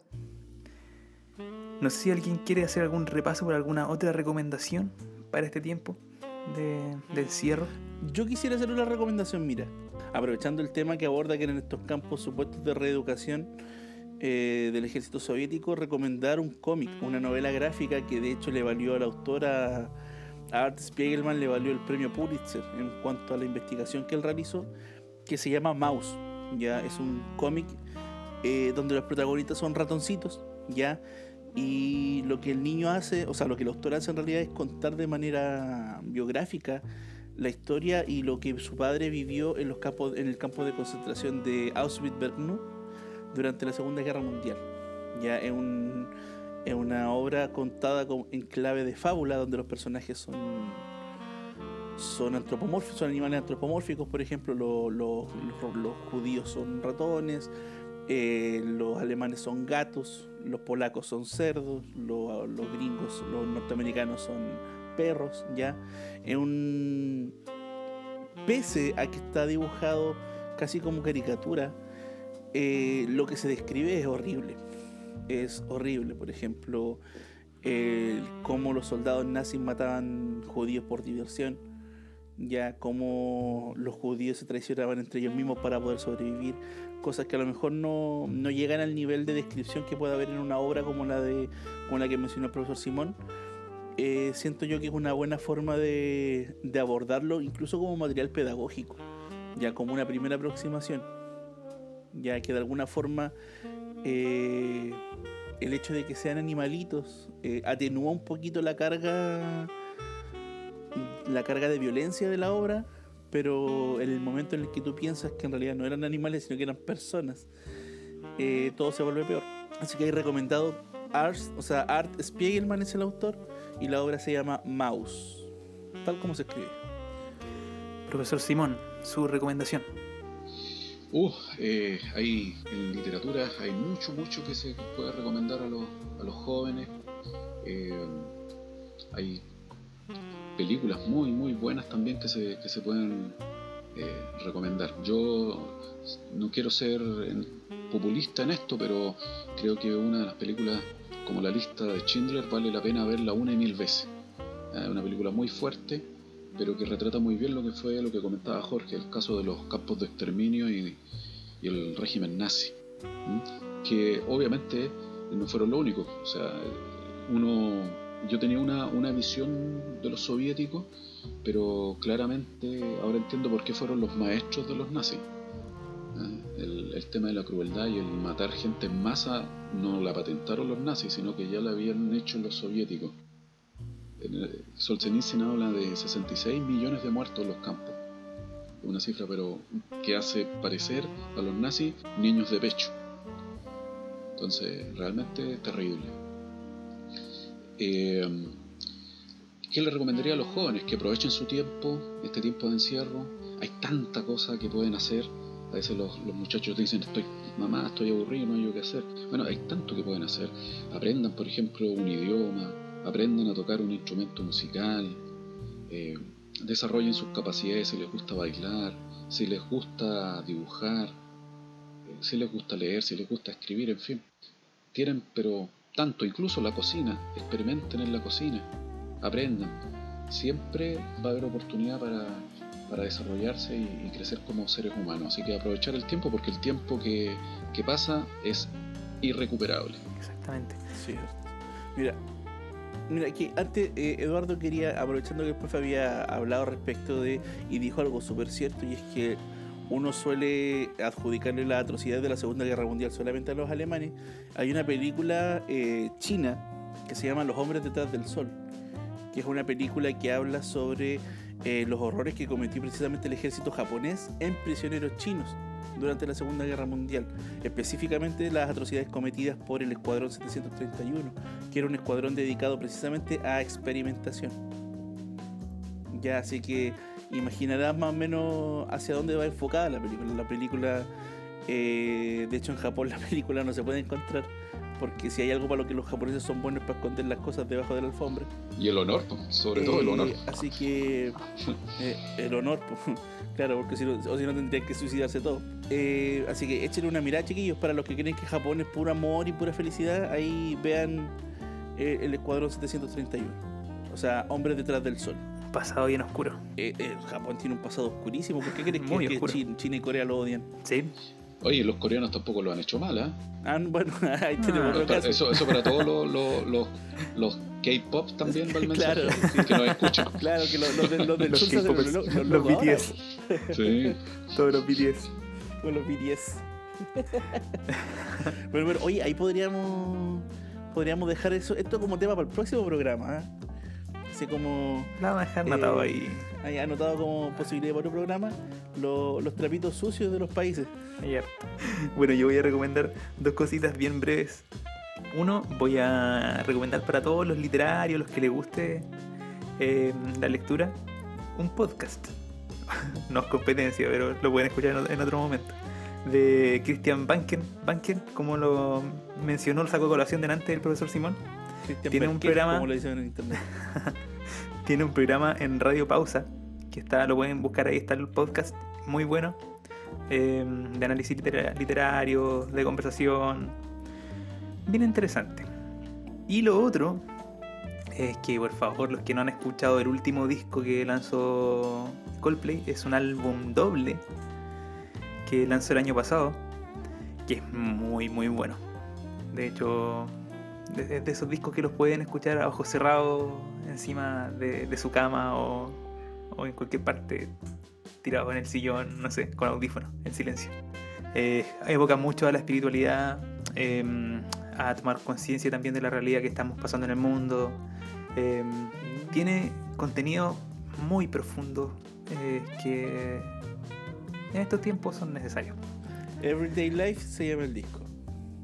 No sé si alguien quiere hacer algún repaso por alguna otra recomendación para este tiempo de, de encierro. Yo quisiera hacer una recomendación, mira, aprovechando el tema que aborda que en estos campos supuestos de reeducación eh, del ejército soviético, recomendar un cómic, una novela gráfica que de hecho le valió a la autora Art Spiegelman, le valió el premio Pulitzer en cuanto a la investigación que él realizó, que se llama Mouse. Ya es un cómic eh, donde los protagonistas son ratoncitos, ya Y lo que el niño hace, o sea, lo que el autor hace en realidad es contar de manera biográfica la historia y lo que su padre vivió en, los campos, en el campo de concentración de Auschwitz-Birkenau durante la Segunda Guerra Mundial. Ya es, un, es una obra contada en clave de fábula donde los personajes son son antropomórficos, son animales antropomórficos, por ejemplo, los, judíos son ratones, eh, los alemanes son gatos, los polacos son cerdos, los, gringos, los norteamericanos son perros, ¿ya? Pese a que está dibujado casi como caricatura, eh, lo que se describe es horrible. Es horrible, por ejemplo, cómo los soldados nazis mataban judíos por diversión, ya cómo los judíos se traicionaban entre ellos mismos para poder sobrevivir, cosas que a lo mejor no, no llegan al nivel de descripción que puede haber en una obra como la, de, como la que mencionó el profesor Simón. Eh, siento yo que es una buena forma de, de abordarlo, incluso como material pedagógico, ya como una primera aproximación ya que de alguna forma eh, el hecho de que sean animalitos eh, atenúa un poquito la carga la carga de violencia de la obra pero en el momento en el que tú piensas que en realidad no eran animales sino que eran personas eh, todo se vuelve peor así que hay recomendado Art, o sea, Art Spiegelman es el autor y la obra se llama Mouse tal como se escribe Profesor Simón, su recomendación. Uh, eh, hay en literatura hay mucho, mucho que se puede recomendar a los, a los jóvenes. Eh, hay películas muy, muy buenas también que se, que se pueden eh, recomendar. Yo no quiero ser populista en esto, pero creo que una de las películas como la lista de Schindler vale la pena verla una y mil veces. Es una película muy fuerte pero que retrata muy bien lo que fue lo que comentaba Jorge, el caso de los campos de exterminio y, el régimen nazi, que obviamente no fueron lo único, o sea, uno, yo tenía una, una visión de los soviéticos, pero claramente ahora entiendo por qué fueron los maestros de los nazis. El, el, tema de la crueldad y el matar gente en masa no la patentaron los nazis, sino que ya la habían hecho los soviéticos. Solzhenitsyn habla de 66 millones de muertos en los campos. Una cifra, pero que hace parecer a los nazis niños de pecho. Entonces, realmente terrible. Eh, ¿Qué le recomendaría a los jóvenes? Que aprovechen su tiempo, este tiempo de encierro. Hay tanta cosa que pueden hacer. A veces los, los, muchachos dicen, estoy, mamá, estoy aburrido, no hay yo qué hacer. Bueno, hay tanto que pueden hacer. Aprendan, por ejemplo, un idioma, aprendan a tocar un instrumento musical, eh, desarrollen sus capacidades si les gusta bailar, si les gusta dibujar, eh, si les gusta leer, si les gusta escribir, en fin. Tienen, pero tanto, incluso la cocina, experimenten en la cocina, aprendan. Siempre va a haber oportunidad para, para desarrollarse y, crecer como seres humanos. Así que aprovechar el tiempo porque el tiempo que, que pasa es irrecuperable. Exactamente. Sí. Mira, Mira, que antes eh, Eduardo quería, aprovechando que el profe había hablado respecto de, y dijo algo súper cierto, y es que uno suele adjudicarle la atrocidad de la Segunda Guerra Mundial solamente a los alemanes. Hay una película eh, china que se llama Los hombres detrás del sol, que es una película que habla sobre eh, los horrores que cometió precisamente el ejército japonés en prisioneros chinos durante la Segunda Guerra Mundial, específicamente las atrocidades cometidas por el Escuadrón 731, que era un escuadrón dedicado precisamente a experimentación. Ya, así que imaginarás más o menos hacia dónde va enfocada la película. La película, eh, de hecho en Japón la película no se puede encontrar porque si hay algo para lo que los japoneses son buenos para esconder las cosas debajo de la alfombra. Y el honor, sobre todo el honor. Eh, así que eh, el honor, claro, porque si no, o si no tendrían que suicidarse todo. Eh, así que échenle una mirada, chiquillos, para los que creen que Japón es puro amor y pura felicidad, ahí vean el Escuadrón 731. O sea, hombres detrás del sol. Pasado bien oscuro. Japón tiene un pasado oscurísimo. ¿Por qué crees que, que China y Corea lo odian? Sí. Oye, los coreanos tampoco lo han hecho mal, ¿eh? Ah, bueno, ahí tenemos ah, para, eso, eso para todos los, los, los, K-pop también va el mensaje. Claro. Que nos escuchan. Claro, que los, los, los del sur los, los, los, los BTS. Sí. Todos los BTS. Todos los BTS. bueno, bueno, oye, ahí podríamos podríamos dejar eso, esto como tema para el próximo programa. ¿eh? Así como. La vamos a dejar eh, ahí. Ahí anotado como posibilidad para otro programa lo- los trapitos sucios de los países. Bueno, yo voy a recomendar dos cositas bien breves. Uno, voy a recomendar para todos los literarios, los que les guste eh, la lectura, un podcast. no es competencia, pero lo pueden escuchar en otro momento. De Christian Banken, Banken, como lo mencionó, lo sacó colación delante del profesor Simón. Cristian Tiene un programa- Como lo dicen en internet. Tiene un programa en Radio Pausa, que está, lo pueden buscar ahí, está el podcast, muy bueno, eh, de análisis litera- literario, de conversación, bien interesante. Y lo otro es que, por favor, los que no han escuchado el último disco que lanzó Coldplay, es un álbum doble que lanzó el año pasado, que es muy, muy bueno. De hecho, de, de esos discos que los pueden escuchar a ojos cerrados encima de, de su cama o, o en cualquier parte, tirado en el sillón, no sé, con audífonos, en silencio. Eh, evoca mucho a la espiritualidad, eh, a tomar conciencia también de la realidad que estamos pasando en el mundo. Eh, tiene contenido muy profundo eh, que en estos tiempos son necesarios. Everyday Life se llama el disco.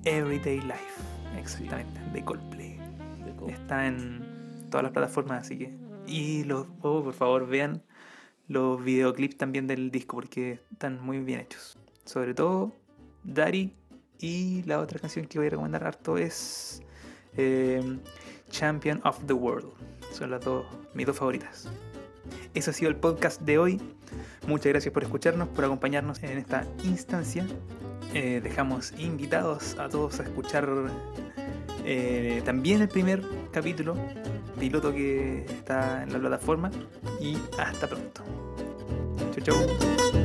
Everyday Life, exactamente, de Coldplay. de Coldplay. Está en todas las plataformas, así que. Y los, oh, por favor, vean los videoclips también del disco porque están muy bien hechos. Sobre todo, Daddy y la otra canción que voy a recomendar harto es eh, Champion of the World. Son las dos, mis dos favoritas. Eso ha sido el podcast de hoy. Muchas gracias por escucharnos, por acompañarnos en esta instancia. Eh, dejamos invitados a todos a escuchar eh, también el primer capítulo piloto que está en la plataforma. Y hasta pronto. Chau, chau.